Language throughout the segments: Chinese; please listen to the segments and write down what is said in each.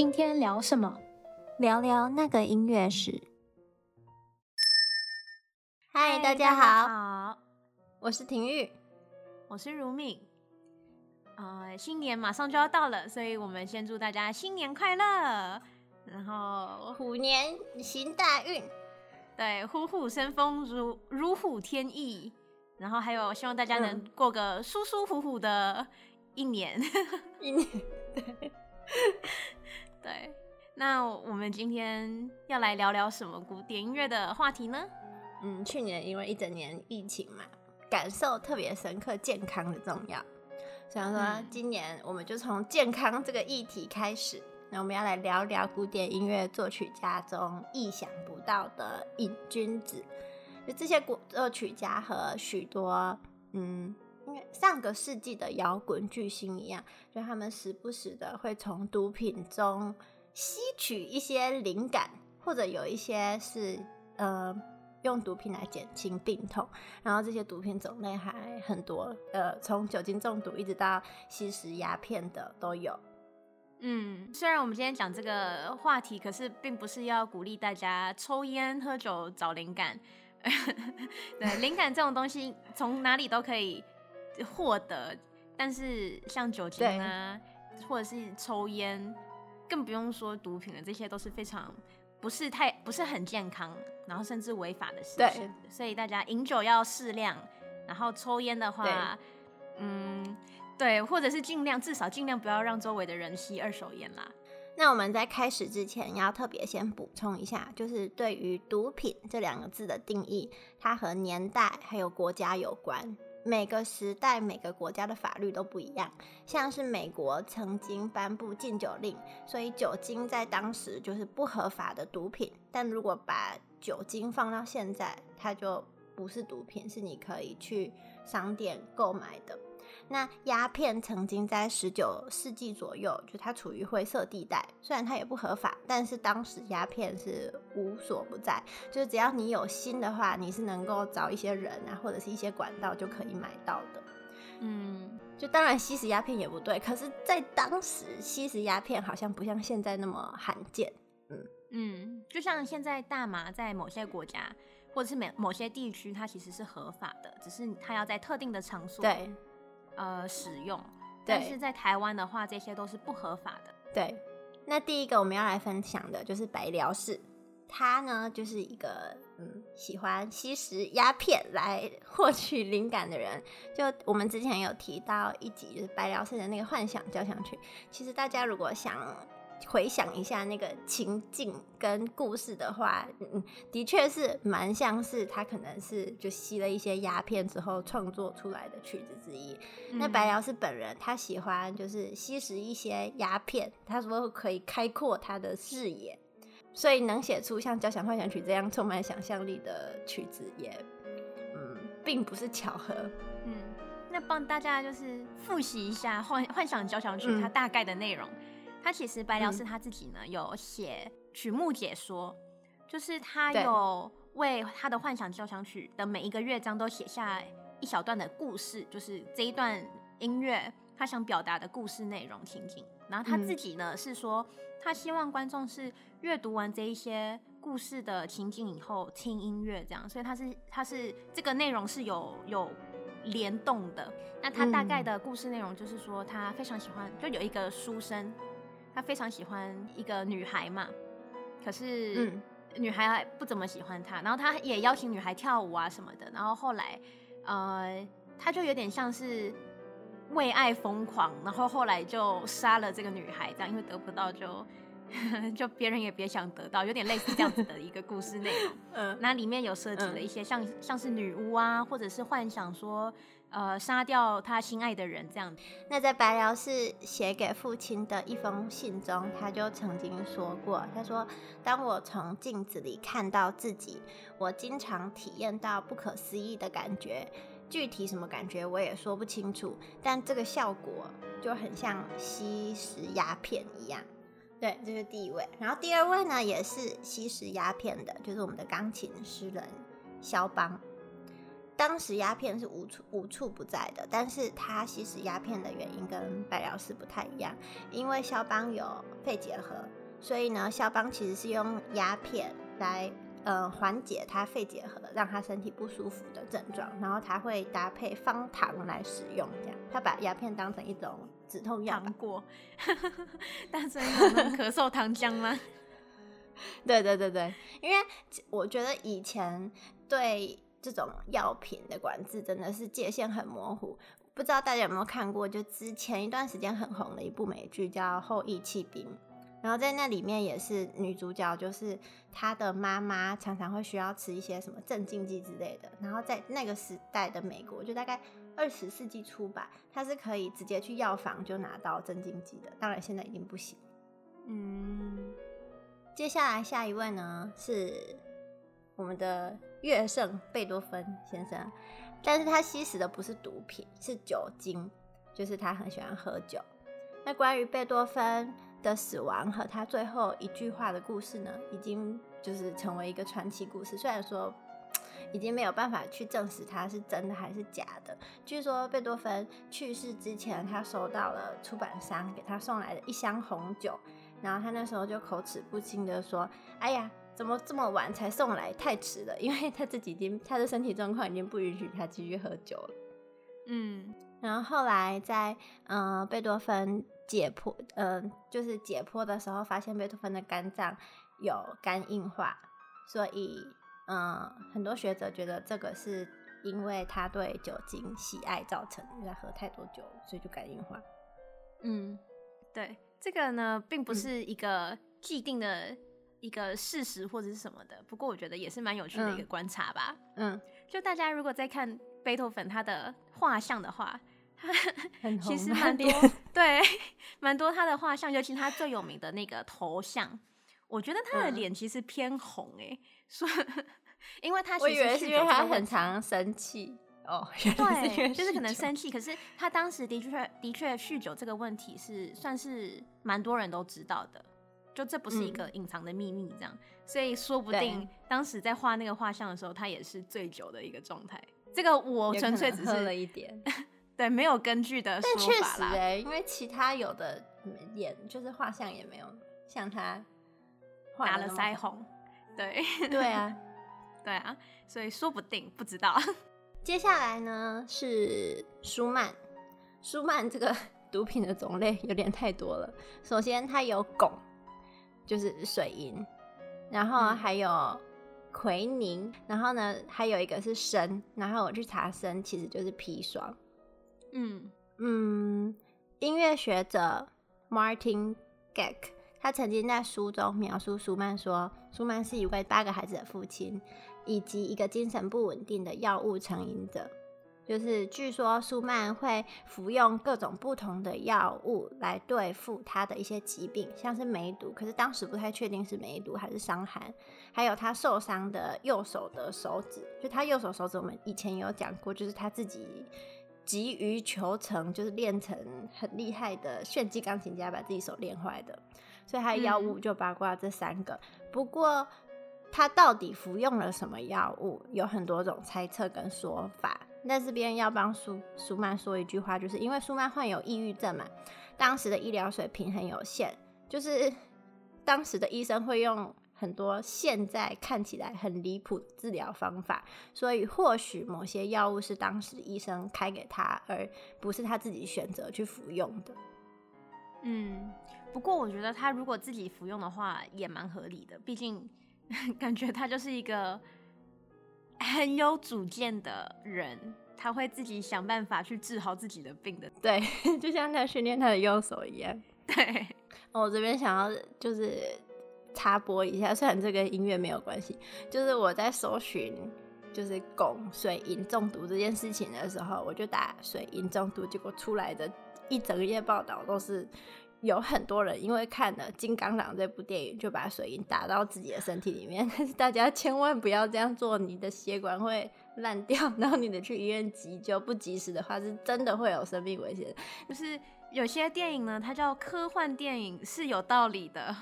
今天聊什么？聊聊那个音乐史。嗨，大家好，好，我是婷玉，我是如敏。呃，新年马上就要到了，所以我们先祝大家新年快乐，然后虎年行大运，对，虎虎生风如，如如虎添翼。然后还有，希望大家能过个舒舒服服的一年，一年，对。对，那我们今天要来聊聊什么古典音乐的话题呢？嗯，去年因为一整年疫情嘛，感受特别深刻，健康的重要。所以说，今年我们就从健康这个议题开始。那我们要来聊聊古典音乐作曲家中意想不到的瘾君子，就这些古作曲家和许多嗯。上个世纪的摇滚巨星一样，就他们时不时的会从毒品中吸取一些灵感，或者有一些是呃用毒品来减轻病痛。然后这些毒品种类还很多，呃，从酒精中毒一直到吸食鸦片的都有。嗯，虽然我们今天讲这个话题，可是并不是要鼓励大家抽烟喝酒找灵感。对，灵感这种东西从哪里都可以。获得，但是像酒精啊，或者是抽烟，更不用说毒品了，这些都是非常不是太不是很健康，然后甚至违法的事情。对，所以大家饮酒要适量，然后抽烟的话，嗯，对，或者是尽量至少尽量不要让周围的人吸二手烟啦。那我们在开始之前要特别先补充一下，就是对于毒品这两个字的定义，它和年代还有国家有关。每个时代、每个国家的法律都不一样。像是美国曾经颁布禁酒令，所以酒精在当时就是不合法的毒品。但如果把酒精放到现在，它就不是毒品，是你可以去商店购买的。那鸦片曾经在十九世纪左右，就它处于灰色地带，虽然它也不合法，但是当时鸦片是无所不在，就是只要你有心的话，你是能够找一些人啊，或者是一些管道就可以买到的。嗯，就当然吸食鸦片也不对，可是在当时吸食鸦片好像不像现在那么罕见。嗯嗯，就像现在大麻在某些国家或者是某某些地区，它其实是合法的，只是它要在特定的场所。对。呃，使用，但是在台湾的话，这些都是不合法的。对，那第一个我们要来分享的就是白辽士，他呢就是一个嗯喜欢吸食鸦片来 获取灵感的人。就我们之前有提到一集，就是白辽士的那个幻想交响曲。其实大家如果想。回想一下那个情境跟故事的话，嗯，的确是蛮像是他可能是就吸了一些鸦片之后创作出来的曲子之一。嗯、那白辽是本人他喜欢就是吸食一些鸦片，他说可以开阔他的视野，所以能写出像交响幻想曲这样充满想象力的曲子也，嗯，并不是巧合。嗯，那帮大家就是复习一下幻幻想交响曲它大概的内容。嗯他其实白辽士他自己呢有写曲目解说，就是他有为他的幻想交响曲的每一个乐章都写下一小段的故事，就是这一段音乐他想表达的故事内容情景。然后他自己呢是说，他希望观众是阅读完这一些故事的情景以后听音乐这样，所以他是他是这个内容是有有联动的。那他大概的故事内容就是说，他非常喜欢，就有一个书生。他非常喜欢一个女孩嘛，可是女孩还不怎么喜欢他，然后他也邀请女孩跳舞啊什么的，然后后来，呃，他就有点像是为爱疯狂，然后后来就杀了这个女孩，这样因为得不到就 就别人也别想得到，有点类似这样子的一个故事内容。嗯，那里面有涉及了一些像像是女巫啊，或者是幻想说。呃，杀掉他心爱的人这样。那在白辽士写给父亲的一封信中，他就曾经说过：“他说，当我从镜子里看到自己，我经常体验到不可思议的感觉。具体什么感觉我也说不清楚，但这个效果就很像吸食鸦片一样。”对，这是第一位。然后第二位呢，也是吸食鸦片的，就是我们的钢琴诗人肖邦。当时鸦片是无处无处不在的，但是他吸食鸦片的原因跟白辽士不太一样，因为肖邦有肺结核，所以呢，肖邦其实是用鸦片来呃缓解他肺结核，让他身体不舒服的症状，然后他会搭配方糖来使用，这样。他把鸦片当成一种止痛药过，当成一种咳嗽糖浆吗？对对对对，因为我觉得以前对这种药品的管制真的是界限很模糊，不知道大家有没有看过？就之前一段时间很红的一部美剧叫《后羿弃兵》，然后在那里面也是女主角，就是她的妈妈常常会需要吃一些什么镇静剂之类的，然后在那个时代的美国，就大概二十世纪初吧，她是可以直接去药房就拿到镇静剂的，当然现在已经不行。嗯。接下来下一位呢是我们的乐圣贝多芬先生，但是他吸食的不是毒品，是酒精，就是他很喜欢喝酒。那关于贝多芬的死亡和他最后一句话的故事呢，已经就是成为一个传奇故事。虽然说已经没有办法去证实他是真的还是假的。据说贝多芬去世之前，他收到了出版商给他送来的一箱红酒。然后他那时候就口齿不清的说：“哎呀，怎么这么晚才送来？太迟了，因为他自己已经他的身体状况已经不允许他继续喝酒了。”嗯，然后后来在嗯、呃、贝多芬解剖，嗯、呃，就是解剖的时候，发现贝多芬的肝脏有肝硬化，所以嗯、呃，很多学者觉得这个是因为他对酒精喜爱造成的，因为他喝太多酒，所以就肝硬化。嗯，对。这个呢，并不是一个既定的一个事实或者是什么的，不过我觉得也是蛮有趣的一个观察吧。嗯，就大家如果在看贝多芬他的画像的话，他 其实蛮多，对，蛮多他的画像，尤其他最有名的那个头像，我觉得他的脸其实偏红哎，说，因为他其实我以为是因为他很常生气。哦，对，就是可能生气，可是他当时的确的确酗酒这个问题是算是蛮多人都知道的，就这不是一个隐藏的秘密这样，嗯、所以说不定当时在画那个画像的时候，他也是醉酒的一个状态。这个我纯粹只是喝了一点，对，没有根据的说法啦。哎、欸，因为其他有的也就是画像也没有像他打了腮红，对，对啊，对啊，所以说不定不知道。接下来呢是舒曼，舒曼这个毒品的种类有点太多了。首先它有汞，就是水银，然后还有奎宁，然后呢还有一个是砷，然后我去查砷其实就是砒霜。嗯嗯，音乐学者 Martin Geck 他曾经在书中描述舒曼说，舒曼是一位八个孩子的父亲。以及一个精神不稳定的药物成瘾者，就是据说舒曼会服用各种不同的药物来对付他的一些疾病，像是梅毒，可是当时不太确定是梅毒还是伤寒。还有他受伤的右手的手指，就他右手手指，我们以前有讲过，就是他自己急于求成，就是练成很厉害的炫技钢琴家，把自己手练坏的。所以他的药物就包括这三个，嗯、不过。他到底服用了什么药物？有很多种猜测跟说法。那这边要帮舒舒曼说一句话，就是因为舒曼患有抑郁症嘛，当时的医疗水平很有限，就是当时的医生会用很多现在看起来很离谱治疗方法，所以或许某些药物是当时医生开给他，而不是他自己选择去服用的。嗯，不过我觉得他如果自己服用的话，也蛮合理的，毕竟。感觉他就是一个很有主见的人，他会自己想办法去治好自己的病的。对，就像他训练他的右手一样。对，我这边想要就是插播一下，虽然这跟音乐没有关系，就是我在搜寻就是汞水银中毒这件事情的时候，我就打水银中毒，结果出来的一整页报道都是。有很多人因为看了《金刚狼》这部电影，就把水银打到自己的身体里面。但是大家千万不要这样做，你的血管会烂掉，然后你得去医院急救。不及时的话，是真的会有生命危险。就是有些电影呢，它叫科幻电影，是有道理的。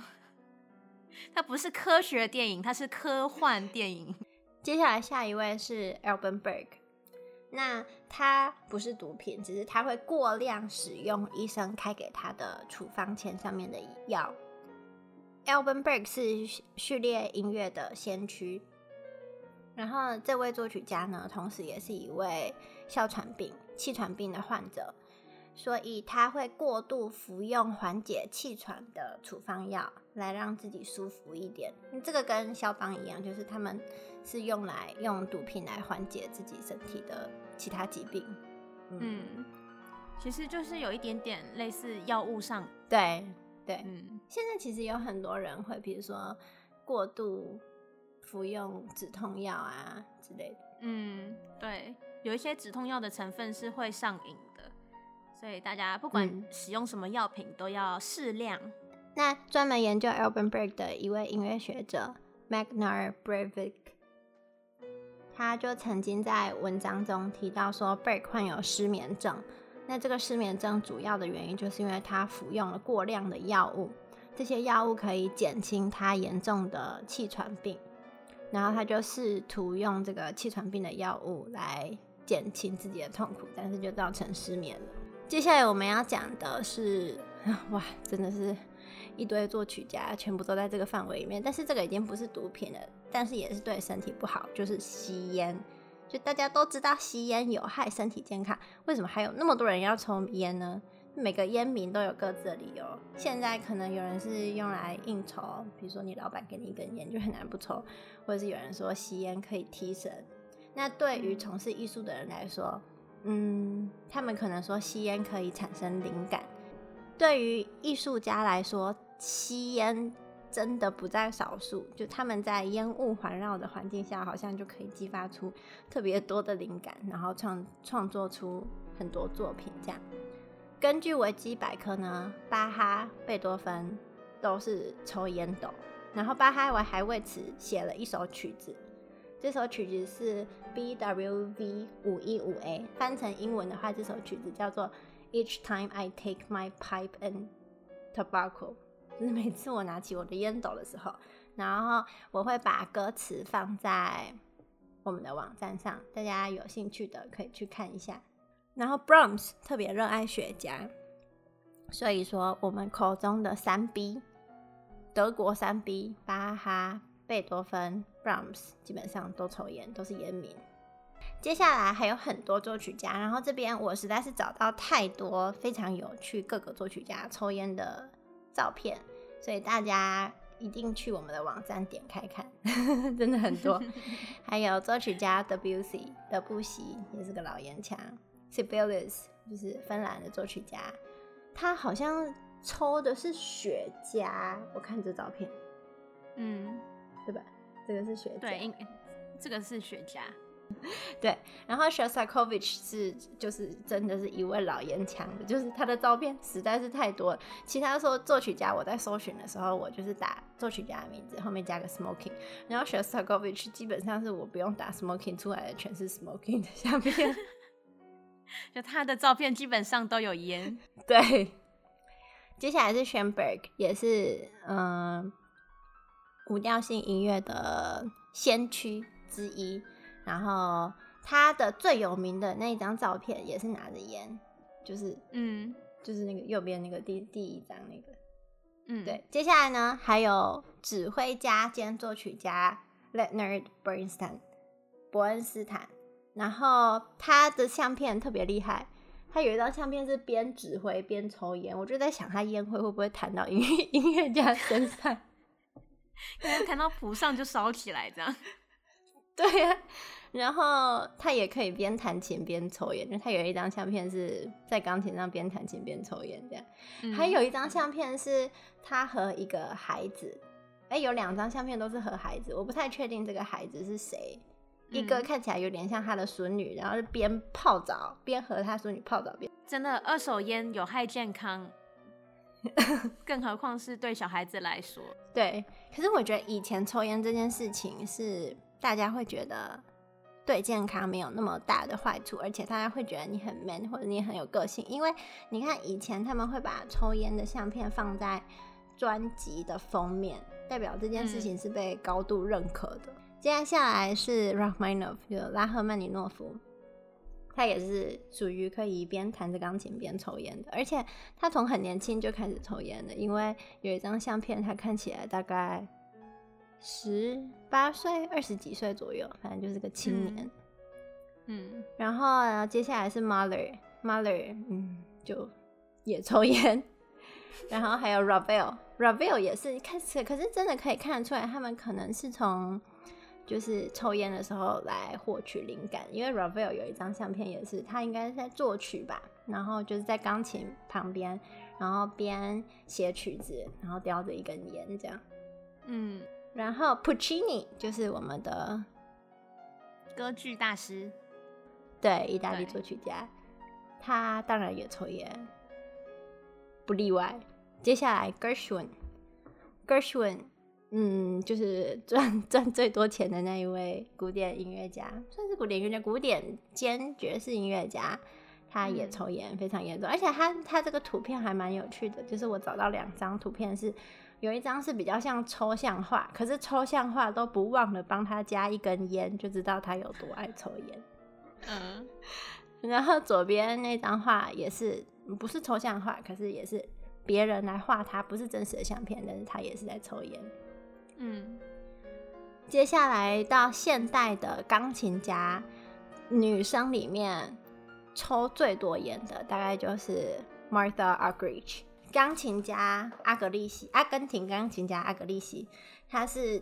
它不是科学电影，它是科幻电影。接下来下一位是 Alban Berg。那它不是毒品，只是他会过量使用医生开给他的处方签上面的药。Alban Berg 是序列音乐的先驱，然后这位作曲家呢，同时也是一位哮喘病、气喘病的患者，所以他会过度服用缓解气喘的处方药，来让自己舒服一点。这个跟肖邦一样，就是他们是用来用毒品来缓解自己身体的其他疾病。嗯，嗯，其实就是有一点点类似药物上，对。对，嗯，现在其实有很多人会，比如说过度服用止痛药啊之类的。嗯，对，有一些止痛药的成分是会上瘾的，所以大家不管使用什么药品都要适量。嗯。那专门研究 Alban Berg 的一位音乐学者 Magnar Breivik，他就曾经在文章中提到说，Berg 患有失眠症。那这个失眠症主要的原因就是因为他服用了过量的药物，这些药物可以减轻他严重的气喘病，然后他就试图用这个气喘病的药物来减轻自己的痛苦，但是就造成失眠了。接下来我们要讲的是，哇，真的是一堆作曲家全部都在这个范围里面，但是这个已经不是毒品了，但是也是对身体不好，就是吸烟。就大家都知道吸烟有害身体健康，为什么还有那么多人要抽烟呢？每个烟民都有各自的理由。现在可能有人是用来应酬，比如说你老板给你一根烟就很难不抽，或者是有人说吸烟可以提神。那对于从事艺术的人来说，嗯，他们可能说吸烟可以产生灵感。对于艺术家来说，吸烟。真的不在少数，就他们在烟雾环绕的环境下，好像就可以激发出特别多的灵感，然后创创作出很多作品。这样，根据维基百科呢，巴哈、贝多芬都是抽烟斗，然后巴哈我还为此写了一首曲子，这首曲子是 BWV 五一五 A，翻成英文的话，这首曲子叫做 Each time I take my pipe and tobacco。就是每次我拿起我的烟斗的时候，然后我会把歌词放在我们的网站上，大家有兴趣的可以去看一下。然后 Brahms 特别热爱雪茄，所以说我们口中的三 B，德国三 B，巴哈、贝多芬、Brahms 基本上都抽烟，都是烟民。接下来还有很多作曲家，然后这边我实在是找到太多非常有趣各个作曲家抽烟的照片，所以大家一定去我们的网站点开看，真的很多。还有作曲家德布西，德布西也是个老烟枪。Sibelius 就是芬兰的作曲家，他好像抽的是雪茄。我看这照片，嗯，对吧？这个是雪茄，对，这个是雪茄。对，然后 Shostakovich 是就是真的是一位老烟枪的，就是他的照片实在是太多了。其他说作曲家，我在搜寻的时候，我就是打作曲家的名字，后面加个 smoking，然后 Shostakovich 基本上是我不用打 smoking 出来的，全是 smoking 的相片，就他的照片基本上都有烟。对，接下来是 Schoenberg，也是嗯无调性音乐的先驱之一。然后他的最有名的那一张照片也是拿着烟，就是嗯，就是那个右边那个第第一张那个，嗯，对。接下来呢，还有指挥家兼作曲家 Leonard Bernstein 伯恩斯坦，然后他的相片特别厉害，他有一张相片是边指挥边抽烟，我就在想他烟灰会不会弹到音乐 音乐家身上，可能弹到谱上就烧起来这样，对呀、啊。然后他也可以边弹琴边抽烟，就他有一张相片是在钢琴上边弹琴边抽烟这样。嗯、还有一张相片是他和一个孩子，哎，有两张相片都是和孩子，我不太确定这个孩子是谁。嗯、一个看起来有点像他的孙女，然后是边泡澡边和他孙女泡澡边。真的，二手烟有害健康，更何况是对小孩子来说。对，可是我觉得以前抽烟这件事情是大家会觉得。对健康没有那么大的坏处，而且大家会觉得你很 man 或者你很有个性，因为你看以前他们会把抽烟的相片放在专辑的封面，代表这件事情是被高度认可的。嗯、接下来是 Rachmaninoff，就拉赫曼尼诺夫，他也是属于可以边弹着钢琴边抽烟的，而且他从很年轻就开始抽烟的，因为有一张相片，他看起来大概十八岁、二十几岁左右，反正就是个青年。嗯，嗯然后接下来是 Mahler，Mahler，嗯，就也抽烟。然后还有 Ravel，Ravel 也是开始，可是真的可以看得出来，他们可能是从就是抽烟的时候来获取灵感，因为 Ravel 有一张相片也是，他应该是在作曲吧，然后就是在钢琴旁边，然后边写曲子，然后叼着一根烟这样。嗯，然后 Puccini 就是我们的歌剧大师，对，意大利作曲家，他当然也抽烟。不例外。接下来，Gershwin，Gershwin，嗯，就是赚赚最多钱的那一位古典音乐家，算是古典音乐家，古典兼爵士音乐家，他也抽烟非常严重，而且他他这个图片还蛮有趣的，就是我找到两张图片是，有一张是比较像抽象画，可是抽象画都不忘了帮他加一根烟，就知道他有多爱抽烟。嗯，然后左边那张画也是。不是抽象画，可是也是别人来画他，不是真实的相片，但是他也是在抽烟。嗯，接下来到现代的钢琴家，女生里面抽最多烟的大概就是 Martha Argerich，钢琴家阿格利西，阿根廷钢琴家阿格利西，她是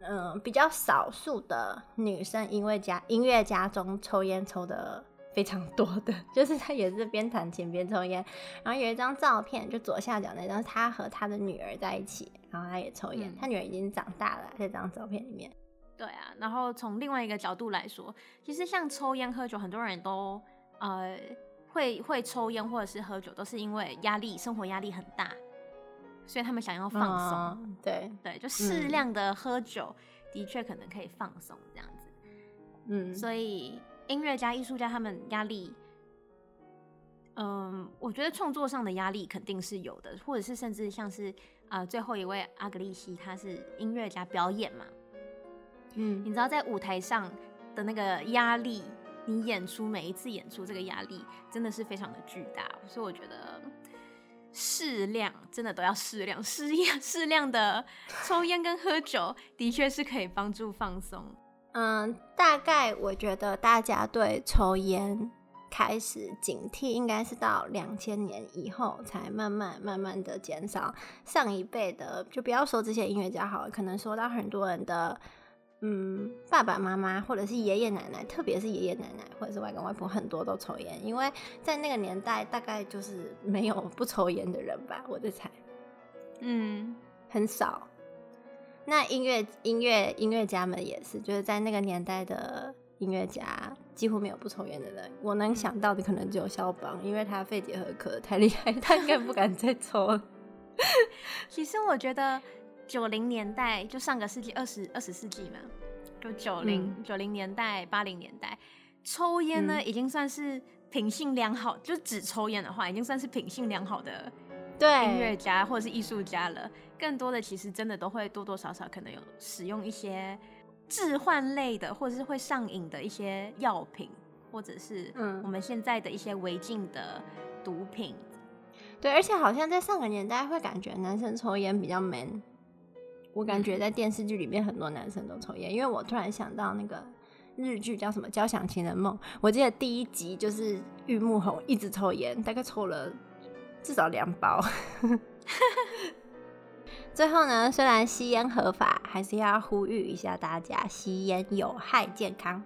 嗯、呃、比较少数的女生因为家，音乐家中抽烟抽的。非常多的，就是她也是边弹琴边抽烟，然后有一张照片，就左下角那张，他和他的女儿在一起，然后他也抽烟，嗯、他女儿已经长大了，在这张照片里面。对啊，然后从另外一个角度来说，其实像抽烟喝酒，很多人都呃会会抽烟或者是喝酒，都是因为压力，生活压力很大，所以他们想要放松。嗯、对对，就适量的喝酒，嗯、的确可能可以放松这样子。嗯，所以。音乐家、艺术家，他们压力，嗯，我觉得创作上的压力肯定是有的，或者是甚至像是啊、呃，最后一位阿格丽西，他是音乐家，表演嘛，嗯，你知道在舞台上的那个压力，你演出每一次演出这个压力真的是非常的巨大，所以我觉得适量真的都要适量，适量适量的抽烟跟喝酒 的确是可以帮助放松。嗯，大概我觉得大家对抽烟开始警惕，应该是到两千年以后才慢慢慢慢的减少。上一辈的就不要说这些音乐家好了，可能说到很多人的嗯爸爸妈妈或者是爷爷奶奶，特别是爷爷奶奶或者是外公外婆，很多都抽烟，因为在那个年代大概就是没有不抽烟的人吧，我的猜，嗯，很少。那音乐音乐音乐家们也是，就是在那个年代的音乐家几乎没有不抽烟的人。我能想到的可能只有肖邦，因为他肺结核科太厉害，他应该不敢再抽了。其实我觉得九零年代就上个世纪二十二十世纪嘛，就九零九零年代八零年代抽烟呢，已经算是品性良好，嗯、就只抽烟的话，已经算是品性良好的。对音乐家或者是艺术家了，更多的其实真的都会多多少少可能有使用一些致幻类的，或者是会上瘾的一些药品，或者是我们现在的一些违禁的毒品。对，而且好像在上个年代会感觉男生抽烟比较 man。我感觉在电视剧里面很多男生都抽烟，因为我突然想到那个日剧叫什么《交响情人梦》，我记得第一集就是玉木宏一直抽烟，大概抽了。至少两包。最后呢，虽然吸烟合法，还是要呼吁一下大家：吸烟有害健康。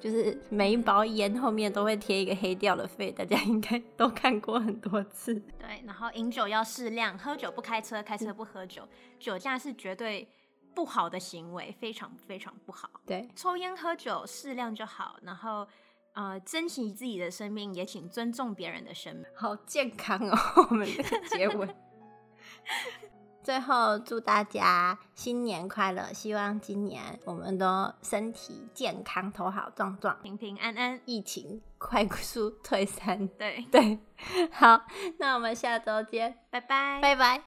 就是每一包烟后面都会贴一个黑掉的肺，大家应该都看过很多次。对，然后饮酒要适量，喝酒不开车，开车不喝酒，酒驾是绝对不好的行为，非常非常不好。对，抽烟喝酒适量就好，然后。呃，珍惜自己的生命，也请尊重别人的生命。好健康哦，我们这个结尾。最后祝大家新年快乐，希望今年我们都身体健康，头好壮壮，平平安安，疫情快速退散。对。对，好，那我们下周见，拜拜，拜拜。